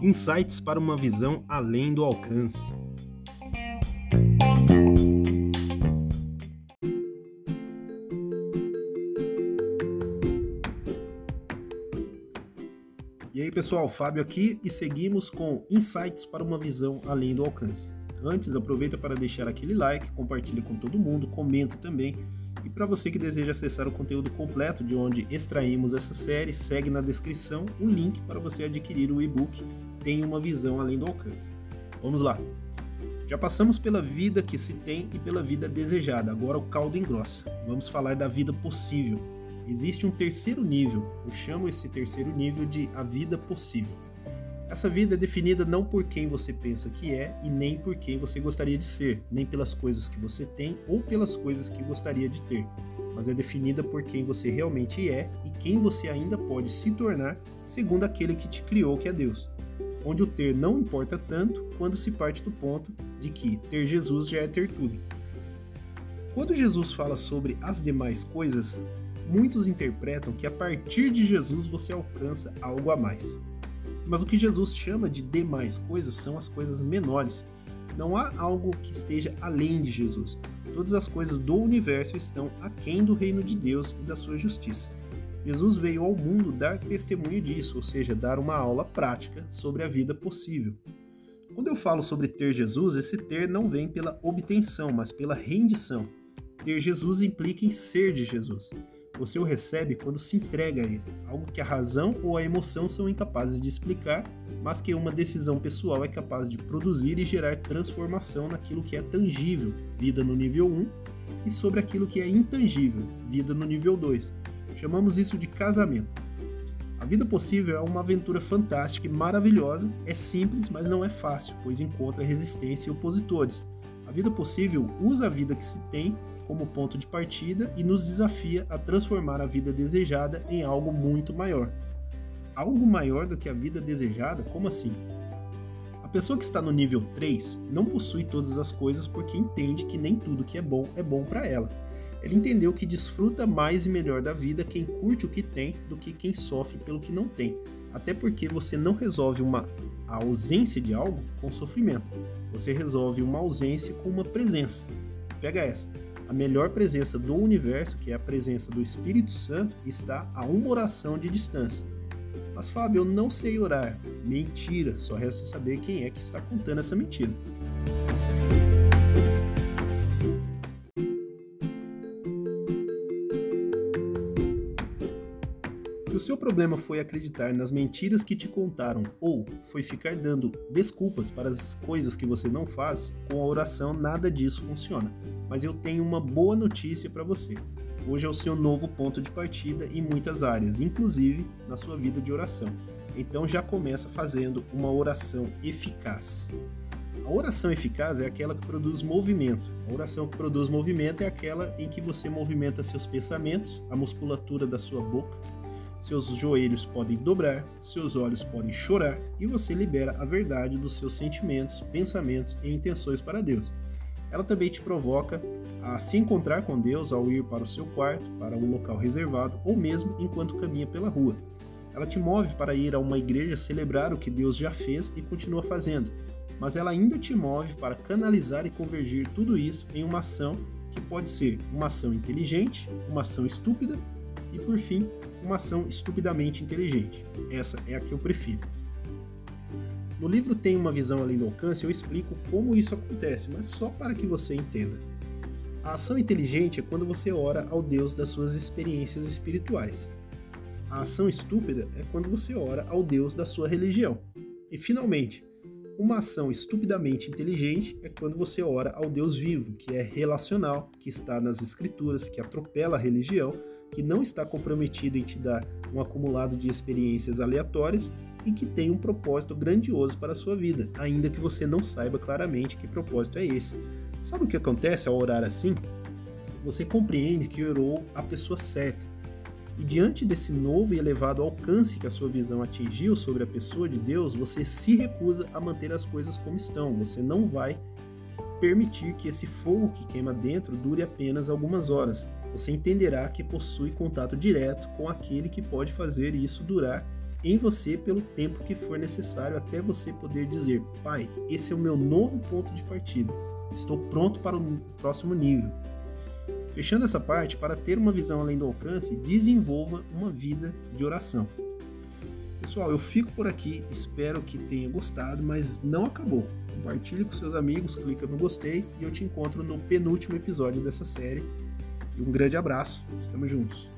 Insights para uma visão além do alcance. E aí pessoal, Fábio aqui e seguimos com Insights para uma visão além do alcance. Antes, aproveita para deixar aquele like, compartilha com todo mundo, comenta também. E para você que deseja acessar o conteúdo completo de onde extraímos essa série, segue na descrição o link para você adquirir o e-book Tem uma visão além do alcance. Vamos lá. Já passamos pela vida que se tem e pela vida desejada, agora o caldo engrossa. Vamos falar da vida possível. Existe um terceiro nível, eu chamo esse terceiro nível de a vida possível. Essa vida é definida não por quem você pensa que é e nem por quem você gostaria de ser, nem pelas coisas que você tem ou pelas coisas que gostaria de ter, mas é definida por quem você realmente é e quem você ainda pode se tornar segundo aquele que te criou, que é Deus. Onde o ter não importa tanto quando se parte do ponto de que ter Jesus já é ter tudo. Quando Jesus fala sobre as demais coisas, muitos interpretam que a partir de Jesus você alcança algo a mais. Mas o que Jesus chama de demais coisas são as coisas menores. Não há algo que esteja além de Jesus. Todas as coisas do universo estão aquém do reino de Deus e da sua justiça. Jesus veio ao mundo dar testemunho disso, ou seja, dar uma aula prática sobre a vida possível. Quando eu falo sobre ter Jesus, esse ter não vem pela obtenção, mas pela rendição. Ter Jesus implica em ser de Jesus. Você o recebe quando se entrega a ele, algo que a razão ou a emoção são incapazes de explicar, mas que uma decisão pessoal é capaz de produzir e gerar transformação naquilo que é tangível, vida no nível 1, e sobre aquilo que é intangível, vida no nível 2. Chamamos isso de casamento. A vida possível é uma aventura fantástica e maravilhosa, é simples, mas não é fácil, pois encontra resistência e opositores. A vida possível usa a vida que se tem como ponto de partida e nos desafia a transformar a vida desejada em algo muito maior. Algo maior do que a vida desejada? Como assim? A pessoa que está no nível 3 não possui todas as coisas porque entende que nem tudo que é bom é bom para ela. Ela entendeu que desfruta mais e melhor da vida quem curte o que tem do que quem sofre pelo que não tem. Até porque você não resolve uma ausência de algo com sofrimento. Você resolve uma ausência com uma presença. Pega essa. A melhor presença do universo, que é a presença do Espírito Santo, está a uma oração de distância. Mas Fábio, eu não sei orar. Mentira, só resta saber quem é que está contando essa mentira. O seu problema foi acreditar nas mentiras que te contaram ou foi ficar dando desculpas para as coisas que você não faz, com a oração nada disso funciona mas eu tenho uma boa notícia para você. Hoje é o seu novo ponto de partida em muitas áreas, inclusive na sua vida de oração. Então já começa fazendo uma oração eficaz. A oração eficaz é aquela que produz movimento. A oração que produz movimento é aquela em que você movimenta seus pensamentos, a musculatura da sua boca, seus joelhos podem dobrar, seus olhos podem chorar e você libera a verdade dos seus sentimentos, pensamentos e intenções para Deus. Ela também te provoca a se encontrar com Deus ao ir para o seu quarto, para um local reservado ou mesmo enquanto caminha pela rua. Ela te move para ir a uma igreja celebrar o que Deus já fez e continua fazendo, mas ela ainda te move para canalizar e convergir tudo isso em uma ação que pode ser uma ação inteligente, uma ação estúpida e, por fim, uma ação estupidamente inteligente. Essa é a que eu prefiro. No livro Tem uma Visão Além do Alcance, eu explico como isso acontece, mas só para que você entenda. A ação inteligente é quando você ora ao Deus das suas experiências espirituais. A ação estúpida é quando você ora ao Deus da sua religião. E finalmente, uma ação estupidamente inteligente é quando você ora ao Deus vivo, que é relacional, que está nas escrituras, que atropela a religião, que não está comprometido em te dar um acumulado de experiências aleatórias e que tem um propósito grandioso para a sua vida, ainda que você não saiba claramente que propósito é esse. Sabe o que acontece ao orar assim? Você compreende que orou a pessoa certa. E diante desse novo e elevado alcance que a sua visão atingiu sobre a pessoa de Deus, você se recusa a manter as coisas como estão. Você não vai permitir que esse fogo que queima dentro dure apenas algumas horas. Você entenderá que possui contato direto com aquele que pode fazer isso durar em você pelo tempo que for necessário até você poder dizer: Pai, esse é o meu novo ponto de partida. Estou pronto para o próximo nível. Fechando essa parte, para ter uma visão além do alcance, desenvolva uma vida de oração. Pessoal, eu fico por aqui, espero que tenha gostado, mas não acabou. Compartilhe com seus amigos, clica no gostei e eu te encontro no penúltimo episódio dessa série. E um grande abraço, estamos juntos.